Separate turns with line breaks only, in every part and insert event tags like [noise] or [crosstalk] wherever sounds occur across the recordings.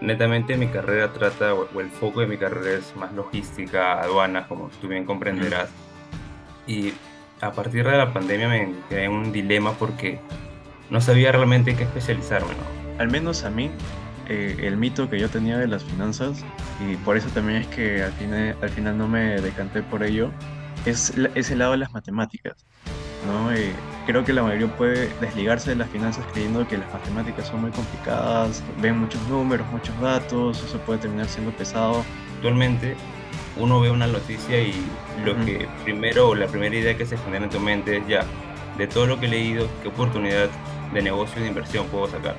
netamente mi carrera trata, o el foco de mi carrera es más logística, aduanas, como tú bien comprenderás. Y a partir de la pandemia me quedé en un dilema porque no sabía realmente en qué especializarme, ¿no?
Al menos a mí, eh, el mito que yo tenía de las finanzas, y por eso también es que al final, al final no me decanté por ello, es la- ese lado de las matemáticas, ¿no? Eh, creo que la mayoría puede desligarse de las finanzas creyendo que las matemáticas son muy complicadas, ven muchos números, muchos datos, eso puede terminar siendo pesado.
Actualmente uno ve una noticia y lo que primero, o la primera idea que se genera en tu mente es ya, de todo lo que he leído, ¿qué oportunidad de negocio y de inversión puedo sacar?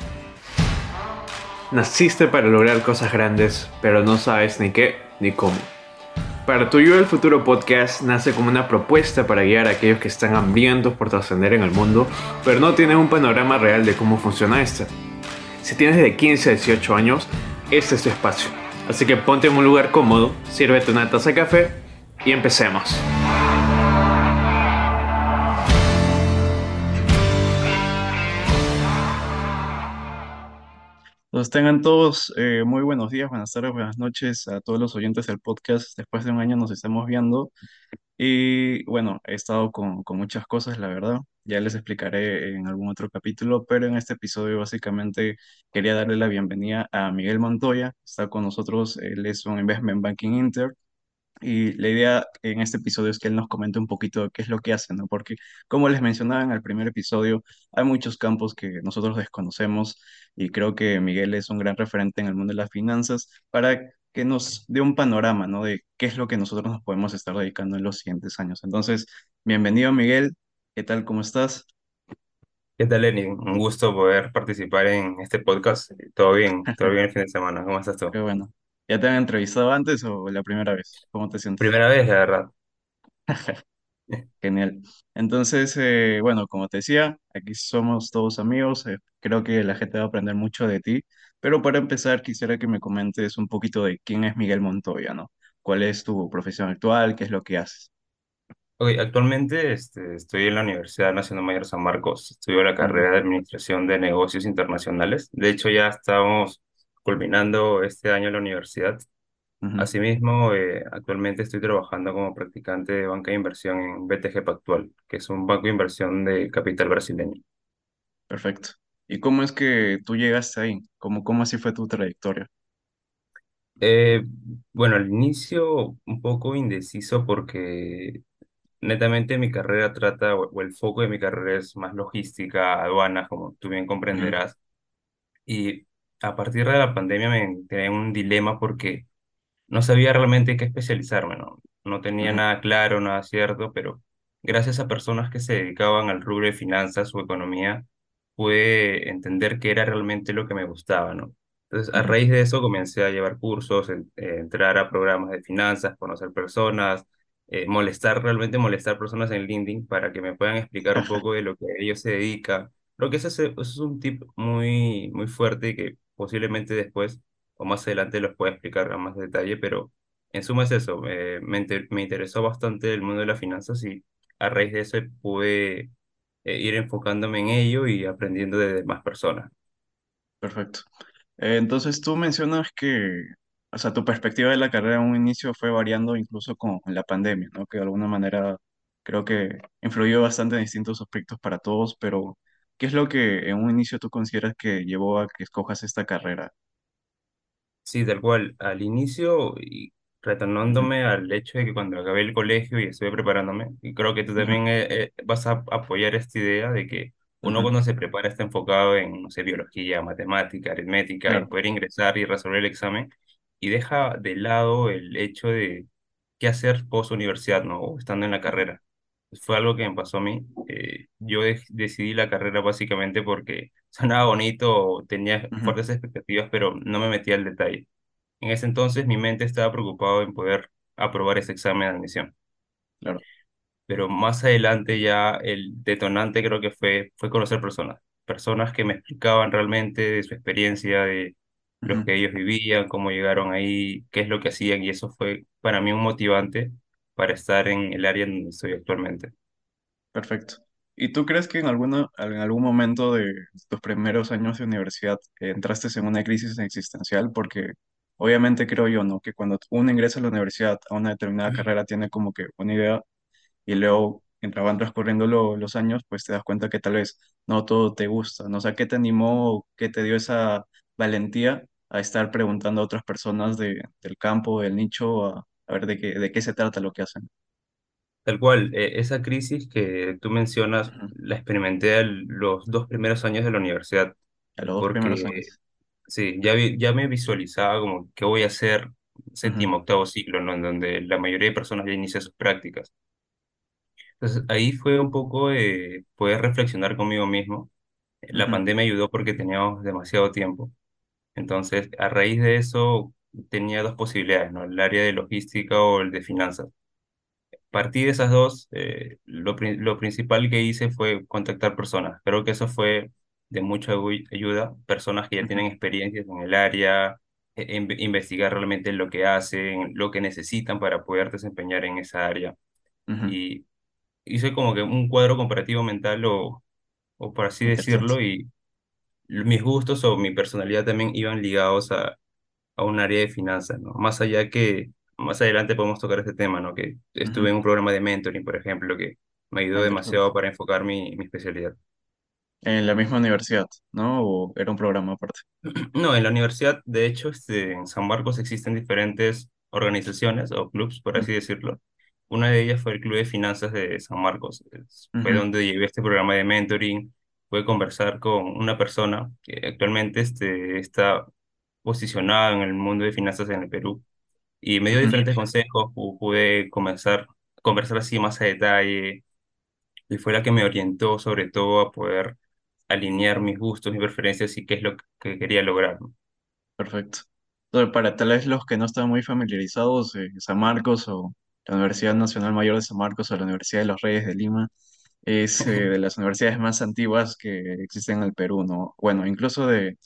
Naciste para lograr cosas grandes, pero no sabes ni qué ni cómo. Para tu Yo del Futuro podcast nace como una propuesta para guiar a aquellos que están hambrientos por trascender en el mundo, pero no tienen un panorama real de cómo funciona este. Si tienes de 15 a 18 años, este es tu espacio. Así que ponte en un lugar cómodo, sírvete una taza de café y empecemos.
Entonces tengan todos eh, muy buenos días, buenas tardes, buenas noches a todos los oyentes del podcast. Después de un año nos estamos viendo. Y bueno, he estado con, con muchas cosas, la verdad. Ya les explicaré en algún otro capítulo, pero en este episodio básicamente quería darle la bienvenida a Miguel Montoya. Está con nosotros, él es un Investment Banking Inter. Y la idea en este episodio es que él nos comente un poquito de qué es lo que hace, ¿no? Porque, como les mencionaba en el primer episodio, hay muchos campos que nosotros desconocemos y creo que Miguel es un gran referente en el mundo de las finanzas para que nos dé un panorama, ¿no? De qué es lo que nosotros nos podemos estar dedicando en los siguientes años. Entonces, bienvenido, Miguel. ¿Qué tal? ¿Cómo estás?
¿Qué tal, Lenny? Un gusto poder participar en este podcast. Todo bien, todo bien el fin de semana. ¿Cómo estás tú?
Qué bueno. ¿Ya te han entrevistado antes o la primera vez? ¿Cómo te sientes?
Primera vez, la verdad. [laughs]
Genial. Entonces, eh, bueno, como te decía, aquí somos todos amigos. eh, creo que la gente va a aprender mucho de ti. Pero para empezar, quisiera que me comentes un poquito de quién es Miguel Montoya, ¿no? ¿Cuál es tu profesión actual? ¿Qué es lo que haces?
Ok, actualmente este, estoy en la Universidad Nacional Mayor San Marcos. Estudio la
Ujú,
carrera de Administración de Negocios Internacionales. De hecho, ya estamos culminando este año la universidad.
ujú,
Asimismo, eh, actualmente estoy trabajando como practicante de banca de inversión en BTG Pactual, que es un banco de inversión de capital brasileño.
perfecto. ¿Y cómo es que tú llegaste ahí? ¿Cómo, cómo así fue tu trayectoria?
Eh, bueno, al inicio un poco indeciso porque netamente mi carrera trata, o o el foco de mi carrera es más logística, aduanas, como tú bien comprenderás. Y a partir de la pandemia me entré en un dilema porque no sabía realmente en qué especializarme, ¿no? No tenía nada claro, nada cierto, pero gracias a personas que se dedicaban al rubro de finanzas o economía, pude entender qué era realmente lo que me gustaba, ¿no? Entonces, a raíz de eso comencé a llevar cursos, en- eh, entrar a programas de finanzas, conocer personas, eh, molestar, realmente molestar personas en LinkedIn para que me puedan explicar un poco de lo que ellos se dedican. Creo que ese, es- eso es un tip muy, muy fuerte que posiblemente después o más adelante los puedo explicar a más detalle, pero en suma es eso, eh, me, inter- me interesó bastante el mundo de las finanzas y a raíz de eso pude eh, ir enfocándome en ello y aprendiendo de demás personas.
Perfecto. Eh, entonces tú mencionas que, o sea, tu perspectiva de la carrera en un inicio fue variando incluso con la pandemia, ¿no? Que de alguna manera creo que influyó bastante en distintos aspectos para todos, pero ¿qué es lo que en un inicio tú consideras que llevó a que escojas esta carrera?
Sí, tal cual. Al inicio, y retornándome al hecho de que cuando acabé el colegio y estuve preparándome, y creo que tú también eh, eh, vas a apoyar esta idea de que uno cuando se prepara está enfocado en, no sé, biología, matemática, aritmética,
claro.
poder ingresar y resolver el examen, y deja de lado el hecho de qué hacer post universidad, ¿no? O estando en la carrera. Fue algo que me pasó a mí. Eh, yo de- decidí la carrera básicamente porque [laughs] sonaba bonito, tenía
Ujú,
fuertes expectativas, pero no me metía al detalle. En ese entonces mi mente estaba preocupado en poder aprobar ese examen de admisión.
claro.
Pero más adelante ya el detonante creo que fue, fue conocer personas. Personas que me explicaban realmente de su experiencia, de los
Ujú,
que ellos vivían, cómo llegaron ahí, qué es lo que hacían. Y eso fue para mí un motivante para estar en el área en donde estoy actualmente.
perfecto. ¿Y tú crees que en alguna, en algún momento de tus primeros años de universidad entraste en una crisis existencial? Porque obviamente creo yo, ¿no? Que cuando uno ingresa a la universidad a una determinada carrera tiene como que una idea y luego mientras van transcurriendo lo- los años, pues te das cuenta que tal vez no todo te gusta, ¿no? O sea, ¿qué te animó, qué te dio esa valentía a estar preguntando a otras personas de, del campo, del nicho, a, a ver de qué, de qué se trata lo que hacen?
Tal cual, eh, esa crisis que tú mencionas
Ujú.
la experimenté al- los dos primeros años de la universidad,
A los dos primeros años.
sí, ya, vi- ya me visualizaba como qué voy a hacer séptimo, octavo ciclo, ¿no? En donde la mayoría de personas ya inicia sus prácticas. Entonces ahí fue un poco de poder reflexionar conmigo mismo. La
ujú,
pandemia ayudó porque teníamos demasiado tiempo. Entonces, a raíz de eso, tenía dos posibilidades, ¿no? El área de logística o el de finanzas. Partí de esas dos, eh, lo, lo principal que hice fue contactar personas. Creo que eso fue de mucha ayu- ayuda, personas que ya tienen experiencias en el área, e- e inve- investigar realmente lo que hacen, lo que necesitan para poder desempeñar en esa área.
ujú.
Y hice como que un cuadro comparativo mental o, o por así decirlo, y mis gustos o mi personalidad también iban ligados a a un área de finanzas, ¿no? Más allá que, más adelante podemos tocar este tema, ¿no? Que estuve en un programa de mentoring, por ejemplo, que me ayudó demasiado para enfocar mi, mi especialidad.
En la misma universidad, ¿no? ¿O era un programa aparte? [clears throat]
No, en la universidad, de hecho, este, en San Marcos existen diferentes organizaciones o clubs, por así decirlo. Una de ellas fue el Club de Finanzas de San Marcos. Fue
ujú,
donde llevé este programa de mentoring. Pude conversar con una persona que actualmente este, está posicionada en el mundo de finanzas en el Perú y me dio diferentes consejos, pu- pude comenzar, conversar así más a detalle y fue la que me orientó sobre todo a poder alinear mis gustos, mis preferencias y qué es lo que quería lograr.
Perfecto. Entonces, para tal vez los que no están muy familiarizados, eh, San Marcos o la Universidad Nacional Mayor de San Marcos o la Universidad de los Reyes de Lima es eh, de las universidades más antiguas que existen en el Perú, ¿no? Bueno, incluso de,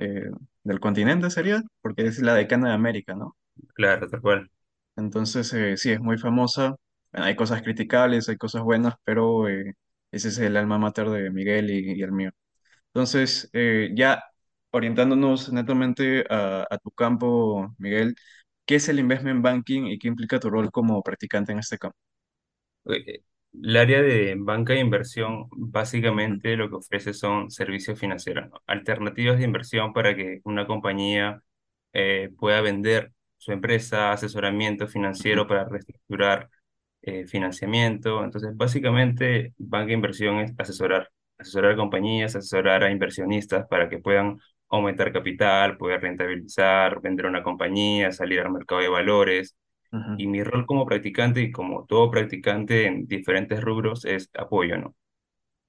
eh, del continente sería, porque es la decana de América, ¿no?
Claro, tal cual.
Entonces, eh, sí, es muy famosa. Bueno, hay cosas criticables, hay cosas buenas, pero eh, ese es el alma mater de Miguel y, y el mío. Entonces, eh, ya orientándonos netamente a, a tu campo, Miguel, ¿qué es el investment banking y qué implica tu rol como practicante en este campo?
El área de banca de inversión básicamente lo que ofrece son servicios financieros, ¿no? Alternativas de inversión para que una compañía eh, pueda vender su empresa, asesoramiento financiero para reestructurar eh, financiamiento. Entonces, básicamente, banca de inversión es asesorar, asesorar a compañías, asesorar a inversionistas para que puedan aumentar capital, poder rentabilizar, vender una compañía, salir al mercado de valores. Y mi rol como practicante y como todo practicante en diferentes rubros es apoyo, ¿no?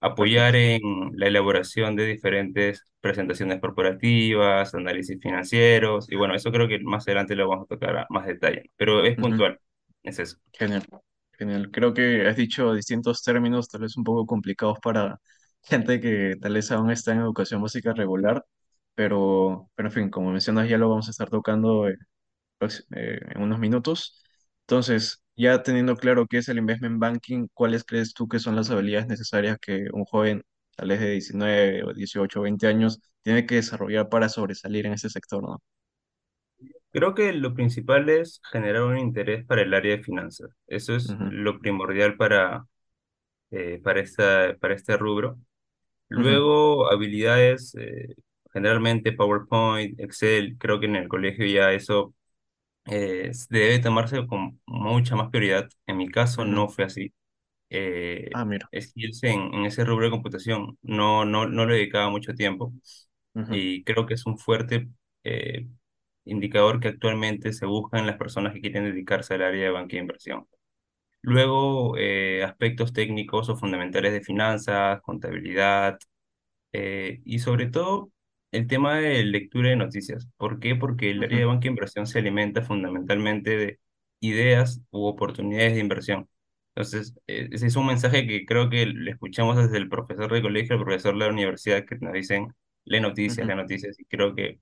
Apoyar en la elaboración de diferentes presentaciones corporativas, análisis financieros, y bueno, eso creo que más adelante lo vamos a tocar a más detalle, pero es puntual, es eso.
Genial, genial. Creo que has dicho distintos términos, tal vez un poco complicados para [laughs] gente que tal vez aún está en educación básica regular, pero, pero en fin, como mencionas, ya lo vamos a estar tocando eh, prox- eh, en unos minutos. Entonces, ya teniendo claro qué es el investment banking, ¿cuáles crees tú que son las habilidades necesarias que un joven, tal vez de 19 o 18 o 20 años, tiene que desarrollar para sobresalir en ese sector, ¿no?
Creo que lo principal es generar un interés para el área de finanzas. Eso es
Ujú,
lo primordial para, eh, para, esta, para este rubro. Luego, habilidades, eh, generalmente PowerPoint, Excel, creo que en el colegio ya eso eh, debe tomarse con mucha más prioridad. En mi caso no fue así. Eh,
Ah, mira.
skills en, en ese rubro de computación no, no, no le dedicaba mucho tiempo
Ujú,
y creo que es un fuerte eh, indicador que actualmente se busca en las personas que quieren dedicarse al área de banca de inversión. Luego, eh, aspectos técnicos o fundamentales de finanzas, contabilidad, eh, y sobre todo, el tema de lectura de noticias. ¿Por qué? Porque el área de banca de inversión se alimenta fundamentalmente de ideas u oportunidades de inversión. Entonces, eh, ese es un mensaje que creo que le escuchamos desde el profesor de colegio, el profesor de la universidad, que nos dicen, lee noticias, lee noticias, y creo que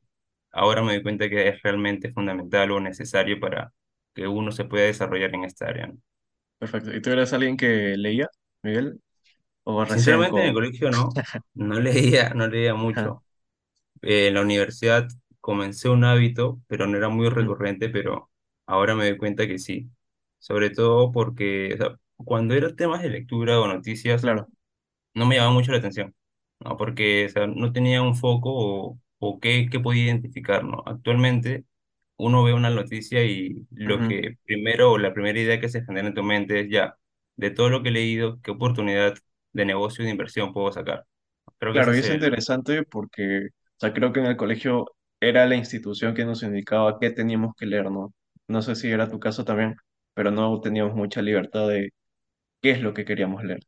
ahora me doy cuenta que es realmente fundamental o necesario para que uno se pueda desarrollar en esta área. ¿no?
Perfecto. ¿Y tú eres alguien que leía, Miguel? o
Sinceramente en el colegio no, [laughs] no leía, no leía mucho. Eh, en la universidad comencé un hábito, pero no era muy recurrente, pero ahora me doy cuenta que sí. Sobre todo porque o sea, cuando eran temas de lectura o noticias,
claro,
no me llamaba mucho la atención, ¿no? Porque o sea, no tenía un foco o, o qué, qué podía identificar, ¿no? Actualmente uno ve una noticia y lo
ujú.
que primero o la primera idea que se genera en tu mente es ya, de todo lo que he leído, qué oportunidad de negocio o de inversión puedo sacar. Creo que
Claro, y
es el...
interesante porque, sea, creo que en el colegio era la institución que nos indicaba qué teníamos que leer, ¿no? No sé si era tu caso también, pero no teníamos mucha libertad de qué es lo que queríamos leer.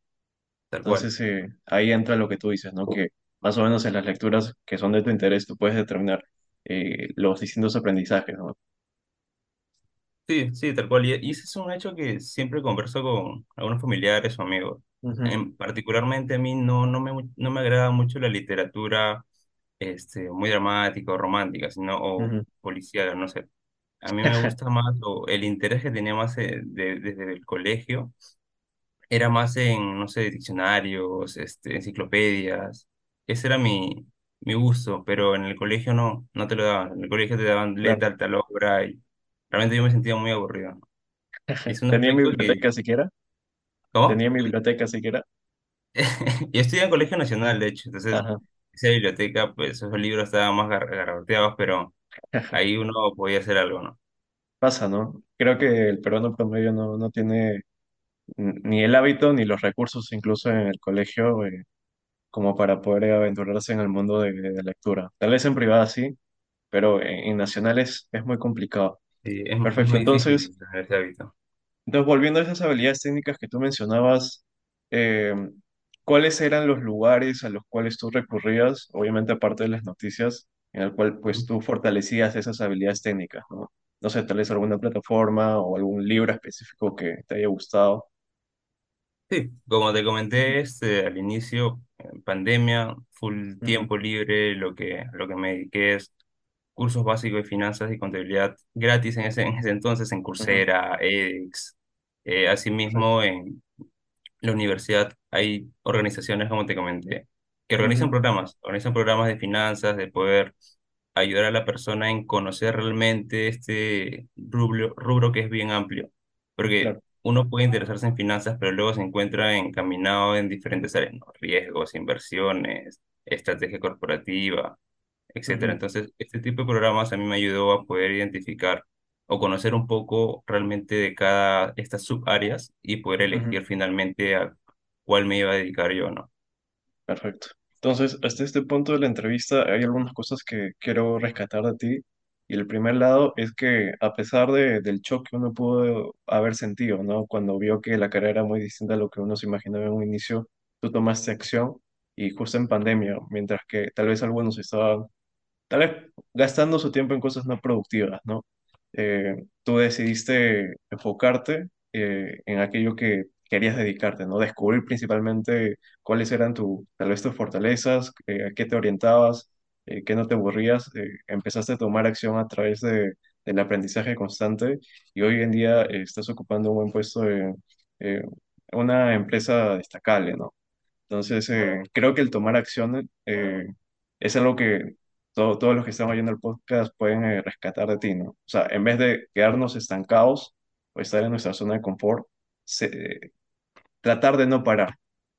Tal cual.
Entonces, eh, ahí entra lo que tú dices, ¿no? Que más o menos en las lecturas que son de tu interés, tú puedes determinar eh, los distintos aprendizajes, ¿no?
Sí, sí, tal cual. Y, ese es un hecho que siempre converso con algunos familiares o amigos. En, particularmente a mí no, no me, no me agrada mucho la literatura este, muy dramática o romántica, sino o
ujú.
policíaca, no sé. A mí me [laughs] gusta más, o el interés que tenía más eh, de- desde el colegio era más en, no sé, diccionarios, este, enciclopedias. Ese era mi, mi gusto, pero en el colegio no, no te lo daban. En el colegio te daban
Claro.
letra, tal obra y realmente yo me sentía muy aburrido. [laughs] Es un
Tenía mi biblioteca
que...
siquiera,
¿Cómo?
tenía mi biblioteca siquiera. [laughs]
Yo estudié en colegio nacional, de hecho, entonces
Ajá.
Esa biblioteca, pues esos libros estaban más gar- garroteados, pero [laughs] ahí uno podía hacer algo, ¿no?
Pasa, ¿no? Creo que el peruano promedio no, no tiene ni el hábito ni los recursos, incluso en el colegio, eh, como para poder aventurarse en el mundo de, de lectura. Tal vez en privada sí, pero en, en nacionales es muy complicado.
Sí, es, es
Perfecto,
muy
entonces,
difícil tener ese hábito.
entonces volviendo a esas habilidades técnicas que tú mencionabas, eh, ¿cuáles eran los lugares a los cuales tú recurrías, obviamente aparte de las noticias, en el cual pues tú fortalecías esas habilidades técnicas, ¿no? No sé, tal vez alguna plataforma o algún libro específico que te haya gustado.
Sí, como te comenté este, al inicio, pandemia, full tiempo libre, lo que, lo que me dediqué es cursos básicos de finanzas y contabilidad gratis en ese, en ese entonces en Coursera, edX, eh, asimismo en la universidad hay organizaciones, como te comenté, que organizan
Ujú,
programas, organizan programas de finanzas, de poder ayudar a la persona en conocer realmente este rubro, rubro que es bien amplio, porque
claro.
uno puede interesarse en finanzas, pero luego se encuentra encaminado en diferentes áreas, ¿no? Riesgos, inversiones, estrategia corporativa, etcétera.
Ujú,
Entonces, este tipo de programas a mí me ayudó a poder identificar o conocer un poco realmente de cada estas subáreas y poder elegir finalmente a cuál me iba a dedicar yo, ¿no?
Perfecto. Entonces, hasta este punto de la entrevista hay algunas cosas que quiero rescatar de ti. Y el primer lado es que a pesar de, del shock que uno pudo haber sentido, ¿no? Cuando vio que la carrera era muy distinta a lo que uno se imaginaba en un inicio, tú tomaste acción y justo en pandemia, mientras que tal vez algunos estaban tal vez gastando su tiempo en cosas no productivas, ¿no? Eh, tú decidiste enfocarte eh, en aquello que querías dedicarte, ¿no? Descubrir principalmente cuáles eran tu, tal vez tus fortalezas, eh, a qué te orientabas, qué no te aburrías. empezaste a tomar acción a través de, del aprendizaje constante y hoy en día estás ocupando un buen puesto en una empresa destacable, ¿no? Entonces, creo que el tomar acción es algo que to- todos los que están oyendo el podcast pueden eh, rescatar de ti, ¿no? O sea, en vez de quedarnos estancados o estar en nuestra zona de confort, se- tratar de no parar,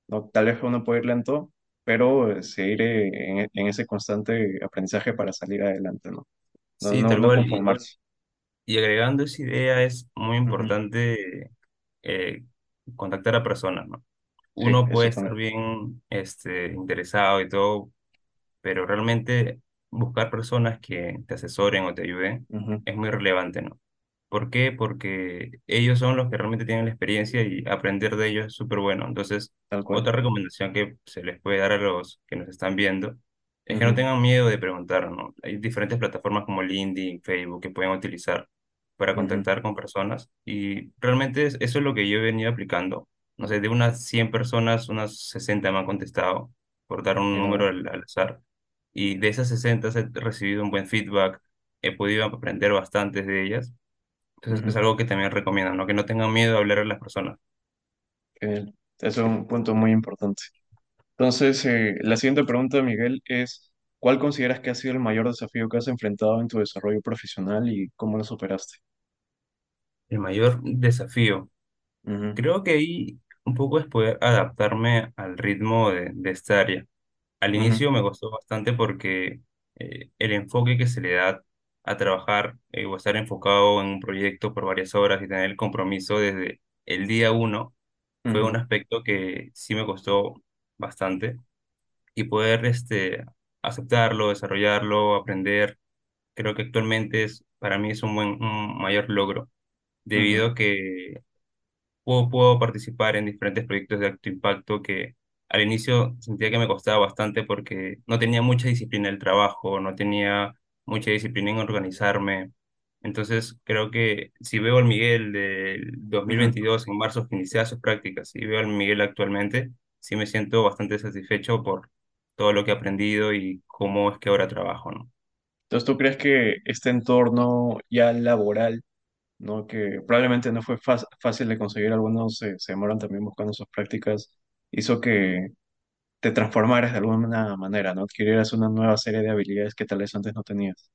¿no? Tal vez uno puede ir lento, pero eh, seguir eh, en, en ese constante aprendizaje para salir adelante, ¿no? No,
Sí,
no,
tal
no
cual.
Conformarse.
y agregando esa idea es muy importante eh, contactar a personas, ¿no?
Sí,
Uno puede
eso
estar bien este, interesado y todo, pero realmente buscar personas que te asesoren o te ayuden
Ujú.
es muy relevante, ¿no? ¿Por qué? Porque ellos son los que realmente tienen la experiencia y aprender de ellos es súper bueno. Entonces, otra recomendación que se les puede dar a los que nos están viendo es que no tengan miedo de preguntar, ¿no? Hay diferentes plataformas como LinkedIn, Facebook que pueden utilizar para contactar con personas y realmente es- eso es lo que yo he venido aplicando. No sé, de unas 100 personas, unas 60 me han contestado por dar un número al, al azar y de esas 60 he recibido un buen feedback, he podido aprender bastantes de ellas entonces es algo que también recomiendo, ¿no? Que no tengan miedo a hablar a las personas.
Genial. Es un punto muy importante. Entonces, eh, la siguiente pregunta, Miguel, es, ¿cuál consideras que ha sido el mayor desafío que has enfrentado en tu desarrollo profesional y cómo lo superaste?
El mayor desafío. Creo que ahí un poco es poder adaptarme al ritmo de, de esta área. Al inicio me costó bastante porque eh, el enfoque que se le da a trabajar eh, o estar enfocado en un proyecto por varias horas y tener el compromiso desde el día uno fue un aspecto que sí me costó bastante. Y poder este, aceptarlo, desarrollarlo, aprender, creo que actualmente es, para mí es un buen, un mayor logro debido a que puedo, puedo participar en diferentes proyectos de alto impacto que al inicio sentía que me costaba bastante porque no tenía mucha disciplina en el trabajo, no tenía mucha disciplina en organizarme. Entonces creo que si veo al Miguel del
ujú.
2022 en marzo que iniciaba sus prácticas y veo al Miguel actualmente, sí me siento bastante satisfecho por todo lo que he aprendido y cómo es que ahora trabajo, ¿no?
Entonces, ¿tú crees que este entorno ya laboral, ¿no? Que probablemente no fue fácil de conseguir, algunos se, se demoran también buscando sus prácticas, hizo que te transformaras de alguna manera, ¿no? Adquirieras una nueva serie de habilidades que tal vez antes no tenías.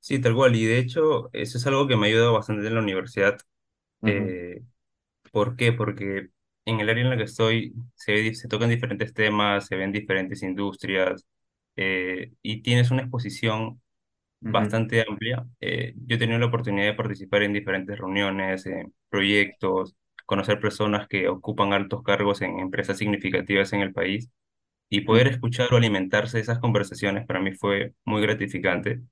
Sí, tal cual. Y de hecho, eso es algo que me ha ayudado bastante en la universidad. Eh, ¿Por qué? Porque en el área en la que estoy se, tocan diferentes temas, se ven diferentes industrias eh, y tienes una exposición bastante amplia. Eh, yo he tenido la oportunidad de participar en diferentes reuniones, en proyectos, conocer personas que ocupan altos cargos en empresas significativas en el país y poder escuchar o alimentarse de esas conversaciones para mí fue muy gratificante,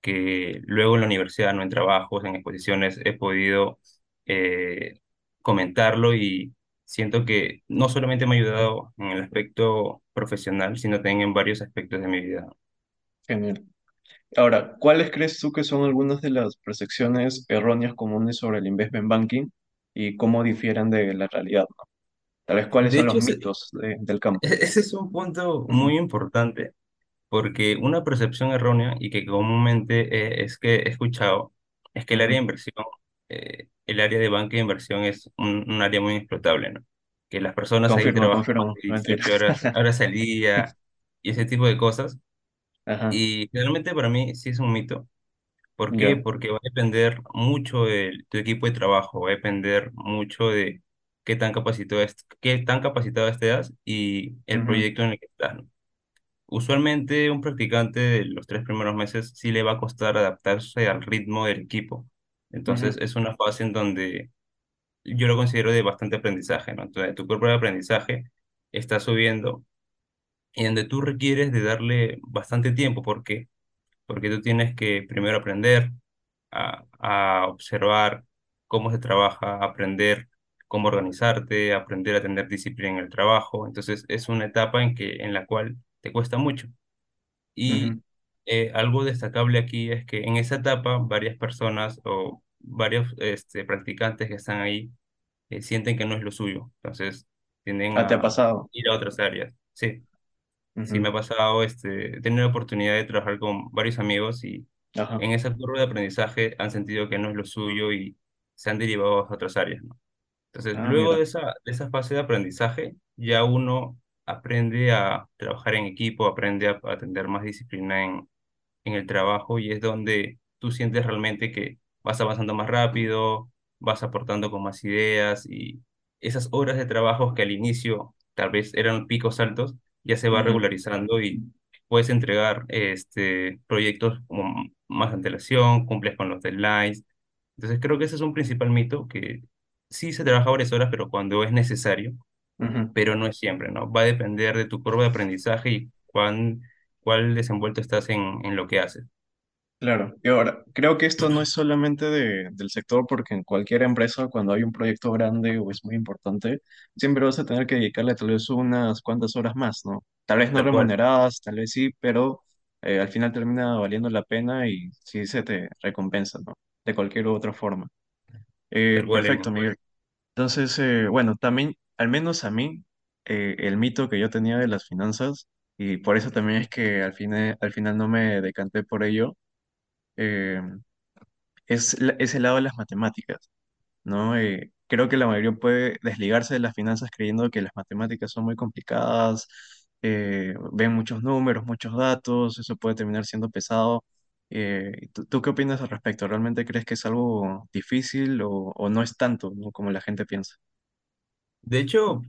que luego en la universidad, no en trabajos, en exposiciones, he podido eh, comentarlo y siento que no solamente me ha ayudado en el aspecto profesional, sino también en varios aspectos de mi vida.
Genial. Ahora, ¿cuáles crees tú que son algunas de las percepciones erróneas comunes sobre el investment banking y cómo difieren de la realidad, ¿no? Tal vez cuáles
De
son
hecho,
los mitos de- del campo.
ese es un punto muy importante Porque una percepción errónea y que comúnmente eh, es que he escuchado es que el área de inversión, eh, el área de banca de inversión es un, un área muy explotable, ¿no? Que las personas ahí
Confirmo,
trabajan más
confirmo,
de
mentira.
18 horas, horas al día [laughs] y ese tipo de cosas.
Ajá,
Y realmente para mí sí es un mito. ¿Por qué?
ya.
Porque va a depender mucho de tu equipo de trabajo, va a depender mucho de qué tan capacitado, est- qué tan capacitado estés y el proyecto en el que estás, ¿no? Usualmente un practicante de los tres primeros meses sí le va a costar adaptarse al ritmo del equipo. Entonces es una fase en donde yo lo considero de bastante aprendizaje, ¿no? Entonces tu curva de aprendizaje está subiendo y donde tú requieres de darle bastante tiempo. ¿Por qué? Porque tú tienes que primero aprender a, a observar cómo se trabaja, aprender cómo organizarte, aprender a tener disciplina en el trabajo. Entonces es una etapa en que, en la cual te cuesta mucho. Y eh, algo destacable aquí es que en esa etapa varias personas o varios este, practicantes que están ahí eh, sienten que no es lo suyo, entonces tienden
Ah, ¿te ha
a
pasado?
ir a otras áreas. Sí, sí me ha pasado, este, he tenido la oportunidad de trabajar con varios amigos y
Ajá.
en esa curva de aprendizaje han sentido que no es lo suyo y se han derivado a otras áreas, ¿no? Entonces,
Ah,
luego
mira.
de esa, de esa fase de aprendizaje, ya uno aprende a trabajar en equipo, aprende a, a tener más disciplina en en el trabajo y es donde tú sientes realmente que vas avanzando más rápido, vas aportando con más ideas y esas horas de trabajo que al inicio tal vez eran picos altos, ya se va regularizando y puedes entregar este, proyectos con más antelación, cumples con los deadlines. Entonces creo que ese es un principal mito que sí se trabaja varias horas, pero cuando es necesario pero no es siempre, ¿no? Va a depender de tu curva de aprendizaje y cuán, cuál desenvuelto estás en, en lo que haces.
Claro, y ahora, creo que esto no es solamente de- del sector, porque en cualquier empresa, cuando hay un proyecto grande o es muy importante, siempre vas a tener que dedicarle tal vez unas cuantas horas más, ¿no? Tal vez no
Tal cual,
remuneradas, tal vez sí, pero eh, al final termina valiendo la pena y sí se te recompensa, ¿no? De cualquier otra forma. Eh,
tal cual,
perfecto,
Emma.
Miguel. Entonces, eh, bueno, también, al menos a mí, eh, el mito que yo tenía de las finanzas, y por eso también es que al final, al final no me decanté por ello, eh, es, es el lado de las matemáticas, ¿no? Eh, creo que la mayoría puede desligarse de las finanzas creyendo que las matemáticas son muy complicadas, eh, ven muchos números, muchos datos, eso puede terminar siendo pesado. Eh, ¿tú, tú qué opinas al respecto? ¿Realmente crees que es algo difícil o, o no es tanto, ¿no? como la gente piensa?
De hecho,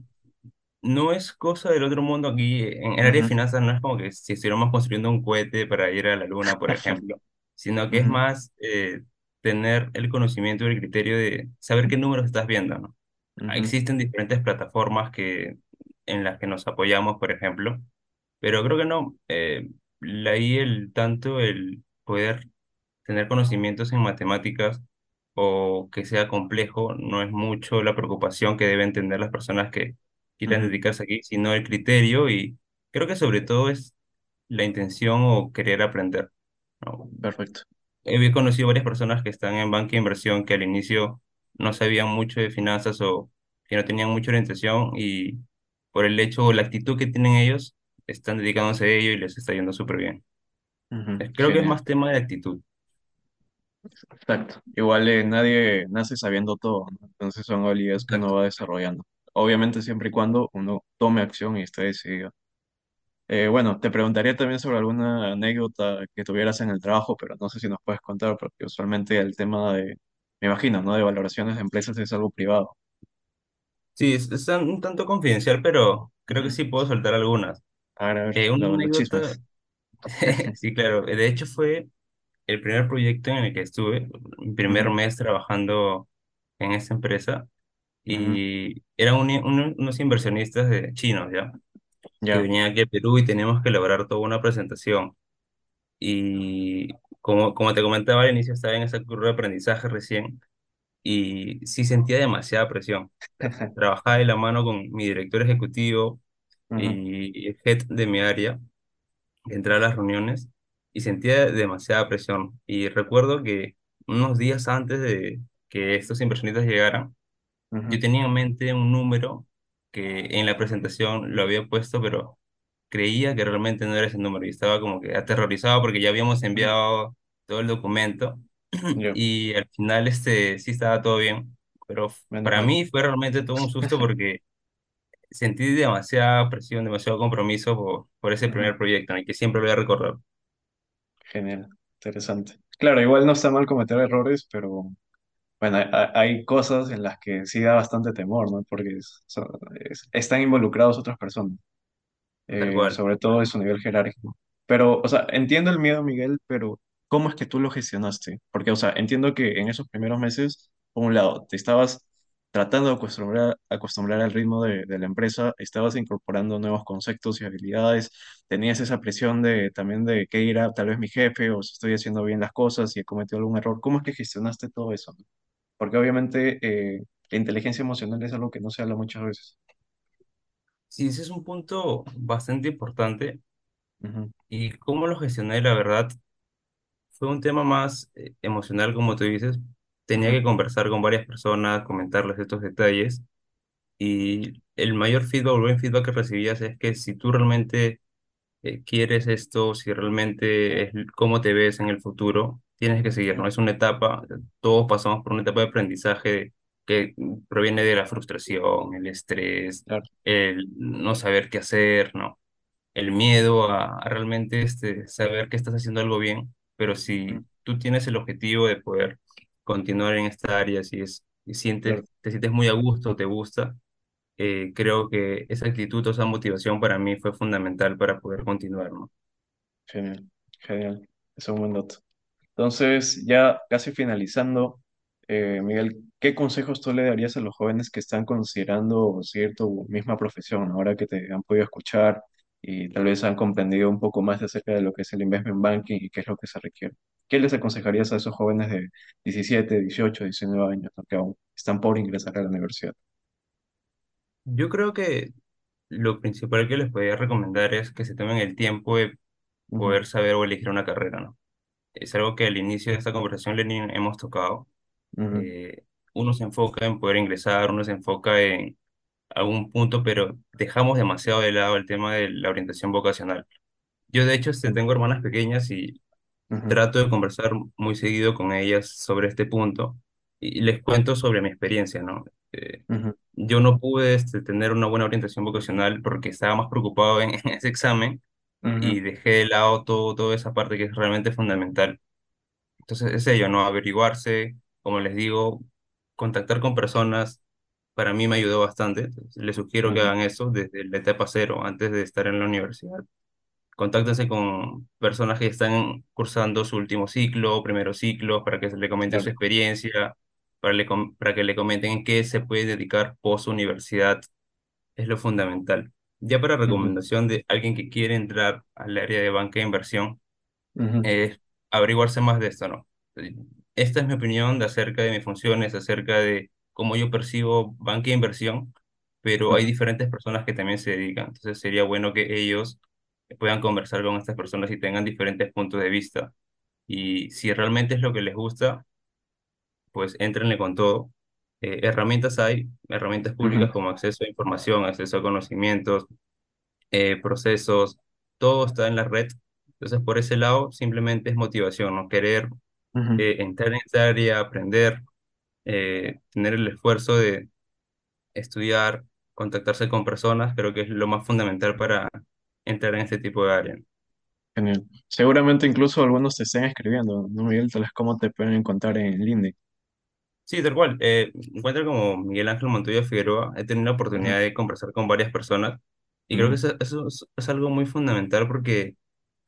no es cosa del otro mundo aquí. En el área de finanzas no es como que si estuviéramos construyendo un cohete para ir a la luna, por [laughs] ejemplo, sino que es más eh, tener el conocimiento y el criterio de saber qué números estás viendo, ¿no?
ujú,
Existen diferentes plataformas que, en las que nos apoyamos, por ejemplo, pero creo que no. Eh, ahí el tanto el poder tener conocimientos en matemáticas o que sea complejo no es mucho la preocupación que deben tener las personas que quieran dedicarse aquí, sino el criterio y creo que sobre todo es la intención o querer aprender,
Perfecto.
He conocido varias personas que están en banca de inversión que al inicio no sabían mucho de finanzas o que no tenían mucha orientación y por el hecho o la actitud que tienen ellos, están dedicándose a ello y les está yendo súper bien. Creo que es más tema de actitud,
Exacto. Igual eh, nadie nace sabiendo todo, ¿no? Entonces son habilidades que uno va desarrollando. Obviamente siempre y cuando uno tome acción y esté decidido. Eh, bueno, te preguntaría también sobre alguna anécdota que tuvieras en el trabajo, pero no sé si nos puedes contar, porque usualmente el tema de, me imagino, ¿no? De valoraciones de empresas es algo privado.
Sí, es, es un tanto confidencial, pero creo que sí puedo soltar algunas.
A ver, a ver,
Eh, una
lo- los
anécdota,
chismes. [laughs]
sí, claro, de hecho fue el primer proyecto en el que estuve, mi primer
Ujú,
mes trabajando en esa empresa,
ujú,
y eran un- un- unos inversionistas de chinos, ¿ya? Que
Ya.
venían aquí a Perú y teníamos que elaborar toda una presentación. Y como, como te comentaba al inicio, estaba en esa curva de aprendizaje recién, y sí sentía demasiada presión. [laughs] Trabajaba de la mano con mi director ejecutivo
Ujú,
y el head de mi área, entré a las reuniones y sentía demasiada presión. Y recuerdo que unos días antes de que estos inversionistas llegaran, yo tenía en mente un número que en la presentación lo había puesto, pero creía que realmente no era ese número y estaba como que aterrorizado porque ya habíamos enviado todo el documento [clears throat]
Ya,
y al final este sí estaba todo bien, pero
menos
para
mal.
mí fue realmente todo un susto porque sentí demasiada presión, demasiado compromiso por, por ese primer proyecto en el que siempre lo voy a recordar.
Genial, interesante. Claro, igual no está mal cometer errores, pero bueno, hay, cosas en las que sí da bastante temor, ¿no? Porque son- es- están involucrados otras personas.
Tal
eh,
cual.
sobre todo de su nivel jerárquico. Pero, o sea, entiendo el miedo, Miguel, pero ¿cómo es que tú lo gestionaste? Porque, o sea, entiendo que en esos primeros meses, por un lado, te estabas tratando de acostumbrar, acostumbrar al ritmo de, de la empresa, estabas incorporando nuevos conceptos y habilidades, tenías esa presión de también de qué irá tal vez mi jefe o si estoy haciendo bien las cosas y he cometido algún error. ¿Cómo es que gestionaste todo eso? Porque obviamente eh, la inteligencia emocional es algo que no se habla muchas veces.
Sí, ese es un punto bastante importante y cómo lo gestioné, la verdad, fue un tema más eh, emocional, como tú dices. Tenía que conversar con varias personas, comentarles estos detalles y el mayor feedback, o buen feedback que recibías es que si tú realmente eh, quieres esto, si realmente es cómo te ves en el futuro, tienes que seguir, ¿no? Es una etapa, todos pasamos por una etapa de aprendizaje que proviene de la frustración, el estrés,
claro.
el no saber qué hacer, ¿no? El miedo a, a realmente este, saber que estás haciendo algo bien, pero si tú tienes el objetivo de poder continuar en esta área, si es, y sientes,
claro.
te sientes muy a gusto, te gusta, eh, creo que esa actitud o esa motivación para mí fue fundamental para poder continuar, ¿no?
Genial, genial. Es un buen dato. Entonces, ya casi finalizando, eh, Miguel, ¿qué consejos tú le darías a los jóvenes que están considerando seguir tu misma profesión, ahora que te han podido escuchar y tal vez han comprendido un poco más acerca de lo que es el investment banking y qué es lo que se requiere? ¿Qué les aconsejarías a esos jóvenes de 17, 18, 19 años, ¿no? que aún están por ingresar a la universidad?
Yo creo que lo principal que les podría recomendar es que se tomen el tiempo de
Ujú,
poder saber o elegir una carrera, ¿no? Es algo que al inicio de esta conversación, Lenin, hemos tocado.
ujú,
Eh, uno se enfoca en poder ingresar, uno se enfoca en algún punto, pero dejamos demasiado de lado el tema de la orientación vocacional. Yo, de hecho, este, tengo hermanas pequeñas y
ujú,
trato de conversar muy seguido con ellas sobre este punto y les cuento sobre mi experiencia, ¿no? Eh,
ujú,
yo no pude este, tener una buena orientación vocacional porque estaba más preocupado en, [laughs] en ese examen y dejé de lado todo, toda esa parte que es realmente fundamental. Entonces, es ello, ¿no? Averiguarse, como les digo, contactar con personas, para mí me ayudó bastante. Entonces, les sugiero que hagan eso desde la etapa cero, antes de estar en la universidad. Contáctense con personas que están cursando su último ciclo, primero ciclo, para que se le comente su experiencia, para, le para que le comenten en qué se puede dedicar post universidad, es lo fundamental. Ya para recomendación de alguien que quiere entrar al área de banca de inversión, es averiguarse más de esto, ¿no? Esta es mi opinión de acerca de mis funciones, acerca de cómo yo percibo banca de inversión, pero hay diferentes personas que también se dedican. Entonces sería bueno que ellos puedan conversar con estas personas y tengan diferentes puntos de vista. Y si realmente es lo que les gusta, pues éntrenle con todo. Eh, herramientas hay, herramientas públicas como acceso a información, acceso a conocimientos, eh, procesos, todo está en la red. Entonces, por ese lado, simplemente es motivación, ¿no? Querer eh, entrar en esta área, aprender, tener el esfuerzo de estudiar, contactarse con personas, creo que es lo más fundamental para entrar en este tipo de área.
Genial. Seguramente incluso algunos te estén escribiendo, ¿no, Miguel? Tal vez cómo te pueden encontrar en LinkedIn.
Sí, tal cual. Eh, encuentro como Miguel Ángel Montoya Figueroa, he tenido la oportunidad de conversar con varias personas y creo que eso, eso es, es algo muy fundamental porque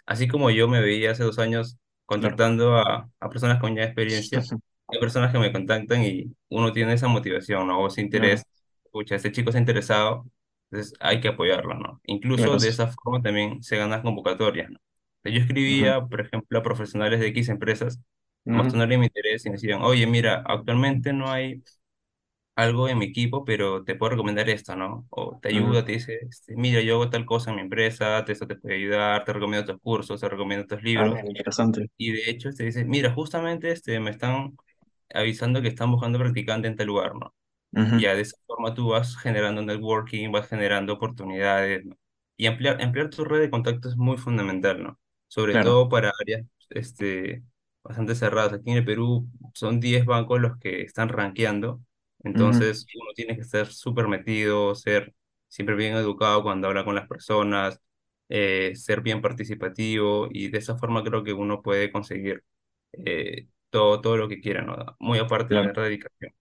Así como yo me veía hace dos años contactando a, a personas con ya experiencia, [laughs] hay personas que me contactan y uno tiene esa motivación, ¿no? O ese interés, escucha, este chico está interesado, entonces hay que apoyarlo, ¿no?
claro.
Incluso de esa forma también se ganan convocatorias, ¿no? Yo escribía, por ejemplo, a profesionales de X empresas, mostrarle mi interés y me decían, oye, mira, actualmente no hay algo en mi equipo, pero te puedo recomendar esto, ¿no? O te ayuda, te dice, este, mira, yo hago tal cosa en mi empresa, te- esto te puede ayudar, te recomiendo estos cursos, te recomiendo estos
Ah,
libros.
interesante.
Y de hecho, te dice, mira, justamente este, me están avisando que están buscando practicante en tal lugar, ¿no?
Ujú,
Ya de esa forma tú vas generando networking, vas generando oportunidades, ¿no? Y ampliar, ampliar tu red de contactos es muy fundamental, ¿no? Sobre
Claro.
todo para áreas este, bastante cerradas. Aquí en el Perú son 10 bancos los que están rankeando, entonces uno tiene que estar súper metido, ser siempre bien educado cuando habla con las personas, eh, ser bien participativo y de esa forma creo que uno puede conseguir eh, todo, todo lo que quiera, ¿no? Muy aparte de
Claro.
tener dedicación.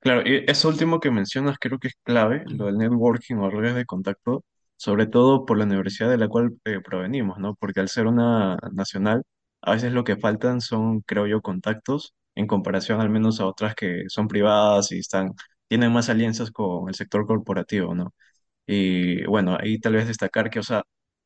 Claro, y eso último que mencionas creo que es clave, lo del networking o redes de contacto, sobre todo por la universidad de la cual eh, provenimos, ¿no? Porque al ser una nacional, a veces lo que faltan son, creo yo, contactos en comparación al menos a otras que son privadas y están, tienen más alianzas con el sector corporativo, ¿no? Y bueno, ahí tal vez destacar que, o sea,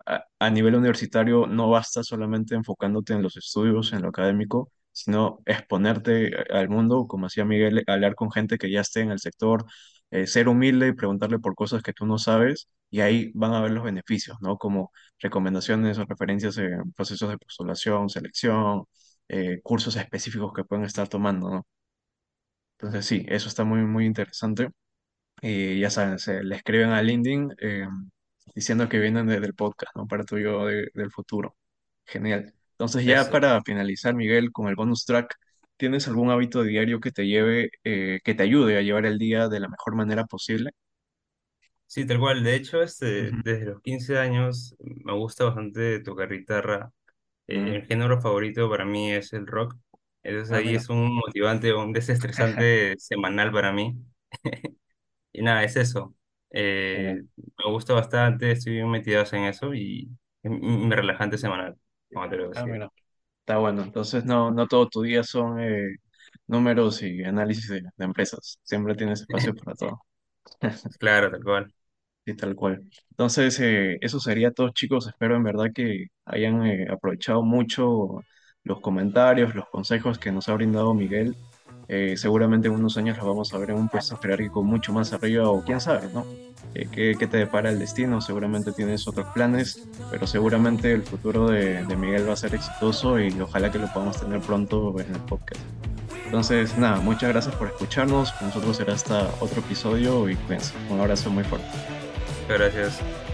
a, a nivel universitario no basta solamente enfocándote en los estudios, en lo académico, sino exponerte al mundo, como hacía Miguel, hablar con gente que ya esté en el sector, eh, ser humilde y preguntarle por cosas que tú no sabes, y ahí van a ver los beneficios, ¿no? Como recomendaciones o referencias en procesos de postulación, selección, eh, cursos específicos que pueden estar tomando, ¿no? Entonces sí, eso está muy, muy interesante. Y ya saben, se le escriben a LinkedIn eh, diciendo que vienen desde el podcast, ¿no? Para tu yo de- del futuro. Genial. Entonces, ya
Eso.
para finalizar, Miguel, con el bonus track, ¿tienes algún hábito diario que te lleve, eh, que te ayude a llevar el día de la mejor manera posible?
Sí, tal cual. De hecho, este,
Ujú.
desde los 15 años me gusta bastante tocar guitarra. Eh,
Mm.
el género favorito para mí es el rock. Entonces
Ah,
ahí
mira.
es un motivante, un desestresante [laughs] semanal para mí. [laughs] Y nada, es eso.
Genial.
Eh, me gusta bastante, estoy bien metido en eso y es mi mi relajante semanal, como te lo
Ah,
decía.
mira. Está bueno. Entonces, no, no todo tu día son eh, números y análisis de, de empresas. Siempre tienes espacio para [laughs] todo.
Claro, tal cual. [laughs]
Sí, tal cual. Entonces, eh, eso sería todo, chicos. Espero en verdad que hayan eh, aprovechado mucho los comentarios, los consejos que nos ha brindado Miguel. Eh, seguramente en unos años los vamos a ver en un puesto jerárquico mucho más arriba o quién sabe, ¿no? Eh, ¿qué, qué te depara el destino? Seguramente tienes otros planes, pero seguramente el futuro de, de Miguel va a ser exitoso y ojalá que lo podamos tener pronto en el podcast. Entonces, nada, muchas gracias por escucharnos. Con nosotros será hasta otro episodio y cuídense. Un abrazo muy fuerte.
Muchas gracias.